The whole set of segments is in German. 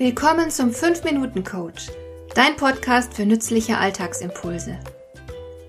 Willkommen zum 5-Minuten-Coach, dein Podcast für nützliche Alltagsimpulse.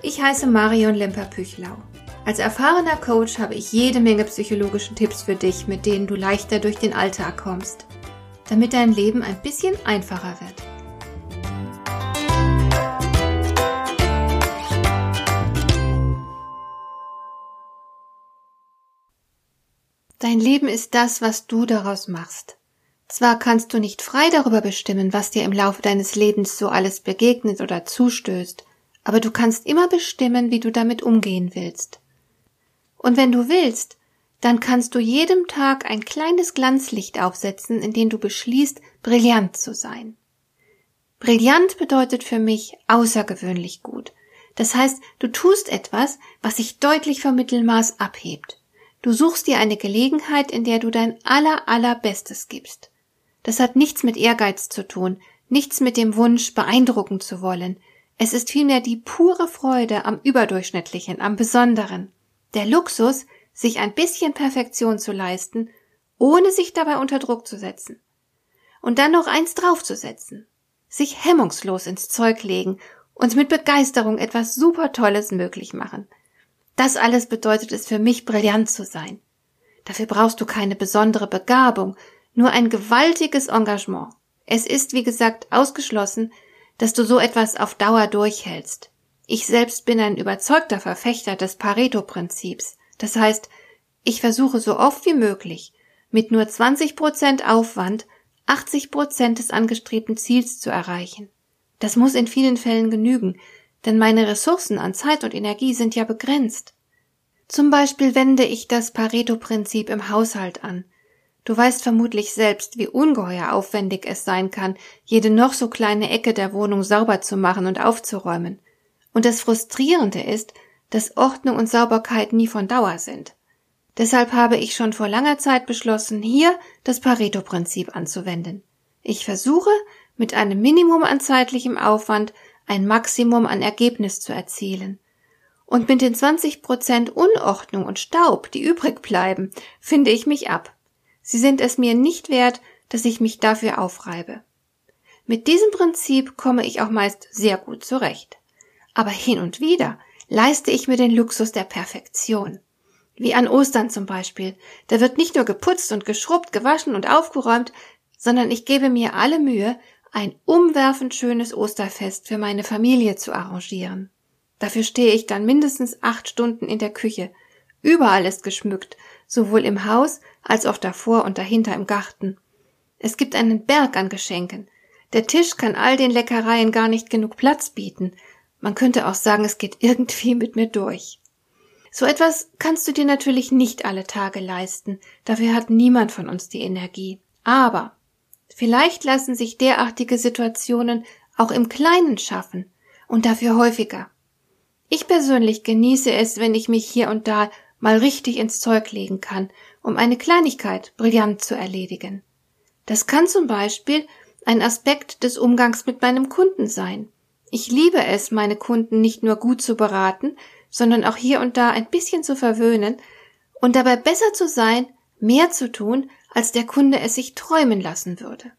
Ich heiße Marion Lemper-Püchlau. Als erfahrener Coach habe ich jede Menge psychologische Tipps für dich, mit denen du leichter durch den Alltag kommst, damit dein Leben ein bisschen einfacher wird. Dein Leben ist das, was du daraus machst. Zwar kannst du nicht frei darüber bestimmen, was dir im Laufe deines Lebens so alles begegnet oder zustößt, aber du kannst immer bestimmen, wie du damit umgehen willst. Und wenn du willst, dann kannst du jedem Tag ein kleines Glanzlicht aufsetzen, in dem du beschließt, brillant zu sein. Brillant bedeutet für mich außergewöhnlich gut. Das heißt, du tust etwas, was sich deutlich vom Mittelmaß abhebt. Du suchst dir eine Gelegenheit, in der du dein aller allerbestes gibst. Das hat nichts mit Ehrgeiz zu tun, nichts mit dem Wunsch, beeindrucken zu wollen. Es ist vielmehr die pure Freude am Überdurchschnittlichen, am Besonderen. Der Luxus, sich ein bisschen Perfektion zu leisten, ohne sich dabei unter Druck zu setzen. Und dann noch eins draufzusetzen. Sich hemmungslos ins Zeug legen und mit Begeisterung etwas super Tolles möglich machen. Das alles bedeutet es für mich, brillant zu sein. Dafür brauchst du keine besondere Begabung, nur ein gewaltiges Engagement. Es ist, wie gesagt, ausgeschlossen, dass du so etwas auf Dauer durchhältst. Ich selbst bin ein überzeugter Verfechter des Pareto-Prinzips. Das heißt, ich versuche so oft wie möglich, mit nur 20 Prozent Aufwand 80 Prozent des angestrebten Ziels zu erreichen. Das muss in vielen Fällen genügen, denn meine Ressourcen an Zeit und Energie sind ja begrenzt. Zum Beispiel wende ich das Pareto-Prinzip im Haushalt an. Du weißt vermutlich selbst, wie ungeheuer aufwendig es sein kann, jede noch so kleine Ecke der Wohnung sauber zu machen und aufzuräumen. Und das Frustrierende ist, dass Ordnung und Sauberkeit nie von Dauer sind. Deshalb habe ich schon vor langer Zeit beschlossen, hier das Pareto-Prinzip anzuwenden. Ich versuche, mit einem Minimum an zeitlichem Aufwand ein Maximum an Ergebnis zu erzielen. Und mit den 20 Prozent Unordnung und Staub, die übrig bleiben, finde ich mich ab. Sie sind es mir nicht wert, dass ich mich dafür aufreibe. Mit diesem Prinzip komme ich auch meist sehr gut zurecht. Aber hin und wieder leiste ich mir den Luxus der Perfektion. Wie an Ostern zum Beispiel. Da wird nicht nur geputzt und geschrubbt, gewaschen und aufgeräumt, sondern ich gebe mir alle Mühe, ein umwerfend schönes Osterfest für meine Familie zu arrangieren. Dafür stehe ich dann mindestens acht Stunden in der Küche. Überall ist geschmückt, sowohl im Haus als auch davor und dahinter im Garten. Es gibt einen Berg an Geschenken. Der Tisch kann all den Leckereien gar nicht genug Platz bieten. Man könnte auch sagen, es geht irgendwie mit mir durch. So etwas kannst du dir natürlich nicht alle Tage leisten. Dafür hat niemand von uns die Energie. Aber vielleicht lassen sich derartige Situationen auch im Kleinen schaffen und dafür häufiger. Ich persönlich genieße es, wenn ich mich hier und da mal richtig ins Zeug legen kann, um eine Kleinigkeit brillant zu erledigen. Das kann zum Beispiel ein Aspekt des Umgangs mit meinem Kunden sein. Ich liebe es, meine Kunden nicht nur gut zu beraten, sondern auch hier und da ein bisschen zu verwöhnen und dabei besser zu sein, mehr zu tun, als der Kunde es sich träumen lassen würde.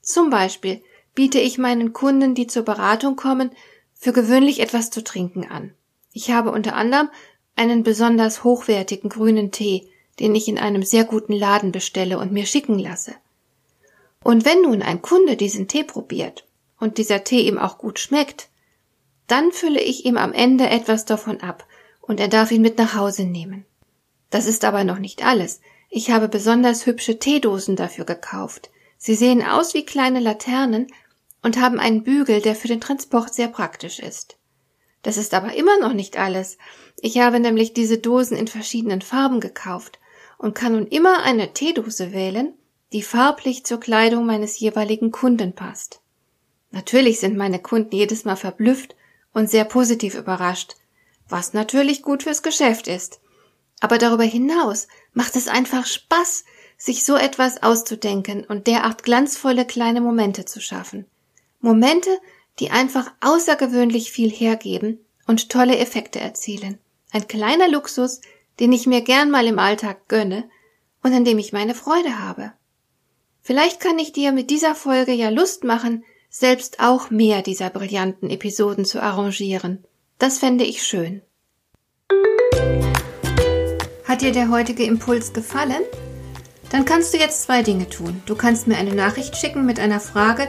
Zum Beispiel biete ich meinen Kunden, die zur Beratung kommen, für gewöhnlich etwas zu trinken an. Ich habe unter anderem einen besonders hochwertigen grünen Tee, den ich in einem sehr guten Laden bestelle und mir schicken lasse. Und wenn nun ein Kunde diesen Tee probiert und dieser Tee ihm auch gut schmeckt, dann fülle ich ihm am Ende etwas davon ab und er darf ihn mit nach Hause nehmen. Das ist aber noch nicht alles. Ich habe besonders hübsche Teedosen dafür gekauft. Sie sehen aus wie kleine Laternen und haben einen Bügel, der für den Transport sehr praktisch ist. Das ist aber immer noch nicht alles. Ich habe nämlich diese Dosen in verschiedenen Farben gekauft und kann nun immer eine Teedose wählen, die farblich zur Kleidung meines jeweiligen Kunden passt. Natürlich sind meine Kunden jedes Mal verblüfft und sehr positiv überrascht, was natürlich gut fürs Geschäft ist. Aber darüber hinaus macht es einfach Spaß, sich so etwas auszudenken und derart glanzvolle kleine Momente zu schaffen. Momente, die einfach außergewöhnlich viel hergeben und tolle Effekte erzielen. Ein kleiner Luxus, den ich mir gern mal im Alltag gönne und an dem ich meine Freude habe. Vielleicht kann ich dir mit dieser Folge ja Lust machen, selbst auch mehr dieser brillanten Episoden zu arrangieren. Das fände ich schön. Hat dir der heutige Impuls gefallen? Dann kannst du jetzt zwei Dinge tun. Du kannst mir eine Nachricht schicken mit einer Frage,